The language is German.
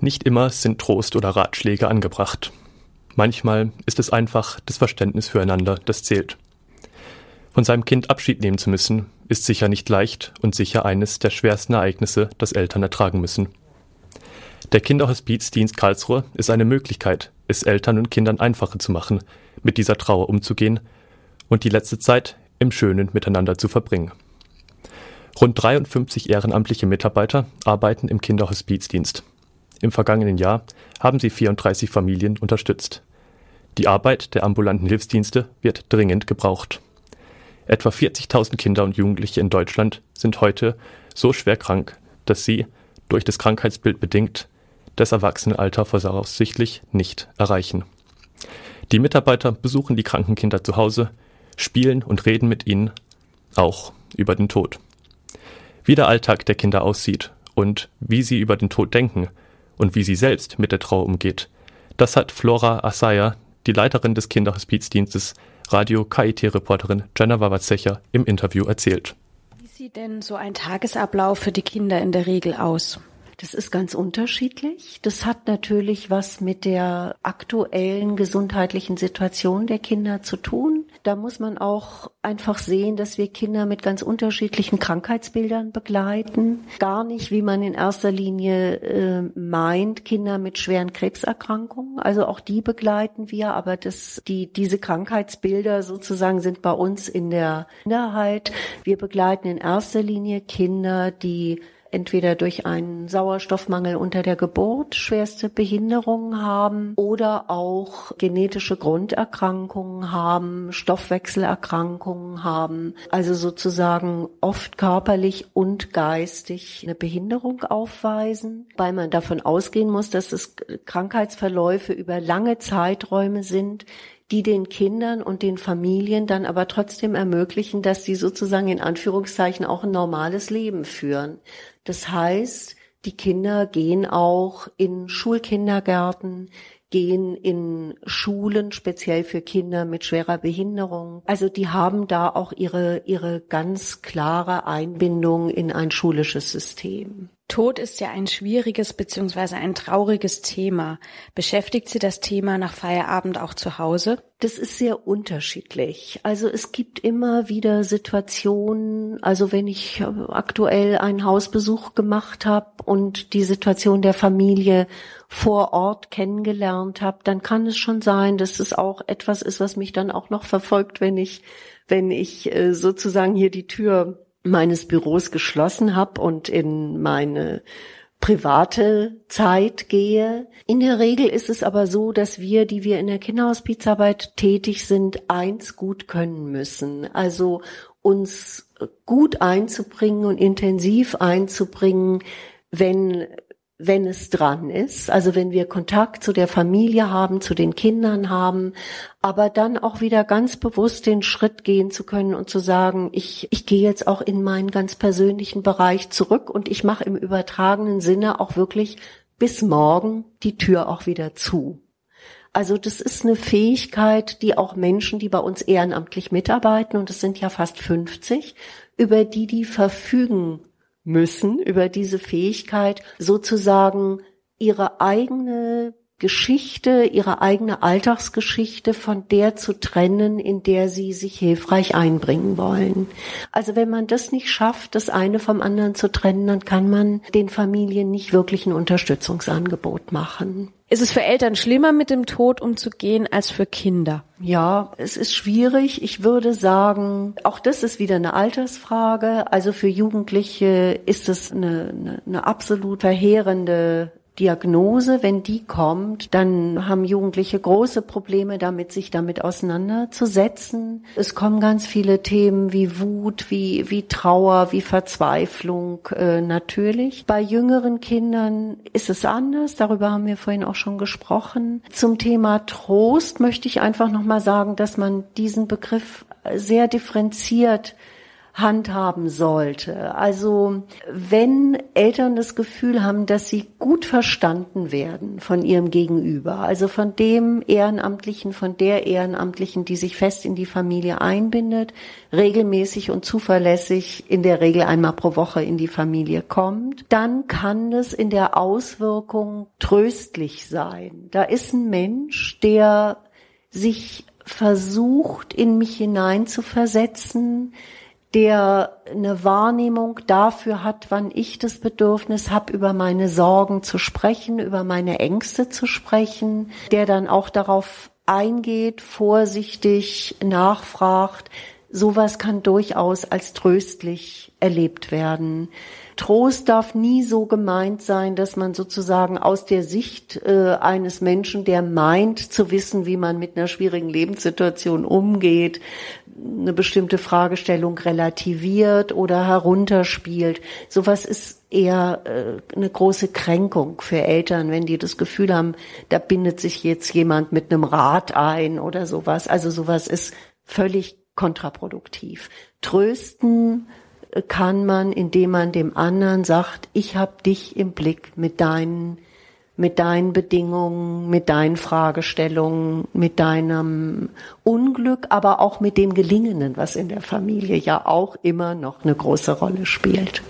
Nicht immer sind Trost oder Ratschläge angebracht. Manchmal ist es einfach das Verständnis füreinander, das zählt. Von seinem Kind Abschied nehmen zu müssen, ist sicher nicht leicht und sicher eines der schwersten Ereignisse, das Eltern ertragen müssen. Der Kinderhospizdienst Karlsruhe ist eine Möglichkeit, es Eltern und Kindern einfacher zu machen, mit dieser Trauer umzugehen und die letzte Zeit im Schönen miteinander zu verbringen. Rund 53 ehrenamtliche Mitarbeiter arbeiten im Kinderhospizdienst. Im vergangenen Jahr haben sie 34 Familien unterstützt. Die Arbeit der ambulanten Hilfsdienste wird dringend gebraucht. Etwa 40.000 Kinder und Jugendliche in Deutschland sind heute so schwer krank, dass sie, durch das Krankheitsbild bedingt, das Erwachsenenalter voraussichtlich nicht erreichen. Die Mitarbeiter besuchen die kranken Kinder zu Hause, spielen und reden mit ihnen auch über den Tod. Wie der Alltag der Kinder aussieht und wie sie über den Tod denken und wie sie selbst mit der Trauer umgeht, das hat Flora Asaya, die Leiterin des Kinderhospizdienstes, Radio KIT-Reporterin Jenna Wawazecher im Interview erzählt. Wie sieht denn so ein Tagesablauf für die Kinder in der Regel aus? Das ist ganz unterschiedlich. Das hat natürlich was mit der aktuellen gesundheitlichen Situation der Kinder zu tun. Da muss man auch einfach sehen, dass wir Kinder mit ganz unterschiedlichen Krankheitsbildern begleiten. Gar nicht, wie man in erster Linie äh, meint, Kinder mit schweren Krebserkrankungen. Also auch die begleiten wir, aber das, die, diese Krankheitsbilder sozusagen sind bei uns in der Minderheit. Wir begleiten in erster Linie Kinder, die entweder durch einen Sauerstoffmangel unter der Geburt schwerste Behinderungen haben oder auch genetische Grunderkrankungen haben, Stoffwechselerkrankungen haben, also sozusagen oft körperlich und geistig eine Behinderung aufweisen, weil man davon ausgehen muss, dass es Krankheitsverläufe über lange Zeiträume sind, die den Kindern und den Familien dann aber trotzdem ermöglichen, dass sie sozusagen in Anführungszeichen auch ein normales Leben führen. Das heißt, die Kinder gehen auch in Schulkindergärten, gehen in Schulen, speziell für Kinder mit schwerer Behinderung. Also die haben da auch ihre, ihre ganz klare Einbindung in ein schulisches System. Tod ist ja ein schwieriges bzw. ein trauriges Thema. Beschäftigt Sie das Thema nach Feierabend auch zu Hause? Das ist sehr unterschiedlich. Also es gibt immer wieder Situationen, also wenn ich aktuell einen Hausbesuch gemacht habe und die Situation der Familie vor Ort kennengelernt habe, dann kann es schon sein, dass es auch etwas ist, was mich dann auch noch verfolgt, wenn ich wenn ich äh, sozusagen hier die Tür meines Büros geschlossen habe und in meine private Zeit gehe. In der Regel ist es aber so, dass wir, die wir in der Kinderhospizarbeit tätig sind, eins gut können müssen. Also uns gut einzubringen und intensiv einzubringen, wenn wenn es dran ist, also wenn wir Kontakt zu der Familie haben, zu den Kindern haben, aber dann auch wieder ganz bewusst den Schritt gehen zu können und zu sagen, ich, ich gehe jetzt auch in meinen ganz persönlichen Bereich zurück und ich mache im übertragenen Sinne auch wirklich bis morgen die Tür auch wieder zu. Also das ist eine Fähigkeit, die auch Menschen, die bei uns ehrenamtlich mitarbeiten, und es sind ja fast 50, über die die verfügen müssen über diese Fähigkeit, sozusagen ihre eigene Geschichte, ihre eigene Alltagsgeschichte von der zu trennen, in der sie sich hilfreich einbringen wollen. Also wenn man das nicht schafft, das eine vom anderen zu trennen, dann kann man den Familien nicht wirklich ein Unterstützungsangebot machen. Ist es für Eltern schlimmer, mit dem Tod umzugehen, als für Kinder? Ja, es ist schwierig. Ich würde sagen, auch das ist wieder eine Altersfrage. Also für Jugendliche ist es eine, eine, eine absolut verheerende Diagnose, wenn die kommt, dann haben Jugendliche große Probleme damit, sich damit auseinanderzusetzen. Es kommen ganz viele Themen wie Wut, wie, wie Trauer, wie Verzweiflung äh, natürlich. Bei jüngeren Kindern ist es anders, darüber haben wir vorhin auch schon gesprochen. Zum Thema Trost möchte ich einfach nochmal sagen, dass man diesen Begriff sehr differenziert handhaben sollte. Also wenn Eltern das Gefühl haben, dass sie gut verstanden werden von ihrem Gegenüber, also von dem Ehrenamtlichen, von der Ehrenamtlichen, die sich fest in die Familie einbindet, regelmäßig und zuverlässig in der Regel einmal pro Woche in die Familie kommt, dann kann es in der Auswirkung tröstlich sein. Da ist ein Mensch, der sich versucht, in mich hinein zu versetzen, der eine Wahrnehmung dafür hat, wann ich das Bedürfnis habe, über meine Sorgen zu sprechen, über meine Ängste zu sprechen, der dann auch darauf eingeht, vorsichtig nachfragt. Sowas kann durchaus als tröstlich erlebt werden. Trost darf nie so gemeint sein, dass man sozusagen aus der Sicht äh, eines Menschen, der meint zu wissen, wie man mit einer schwierigen Lebenssituation umgeht, eine bestimmte Fragestellung relativiert oder herunterspielt. Sowas ist eher äh, eine große Kränkung für Eltern, wenn die das Gefühl haben, da bindet sich jetzt jemand mit einem Rat ein oder sowas. Also sowas ist völlig kontraproduktiv. Trösten, kann man, indem man dem anderen sagt, ich habe dich im Blick mit deinen mit deinen Bedingungen, mit deinen Fragestellungen, mit deinem Unglück, aber auch mit dem Gelingenden, was in der Familie ja auch immer noch eine große Rolle spielt.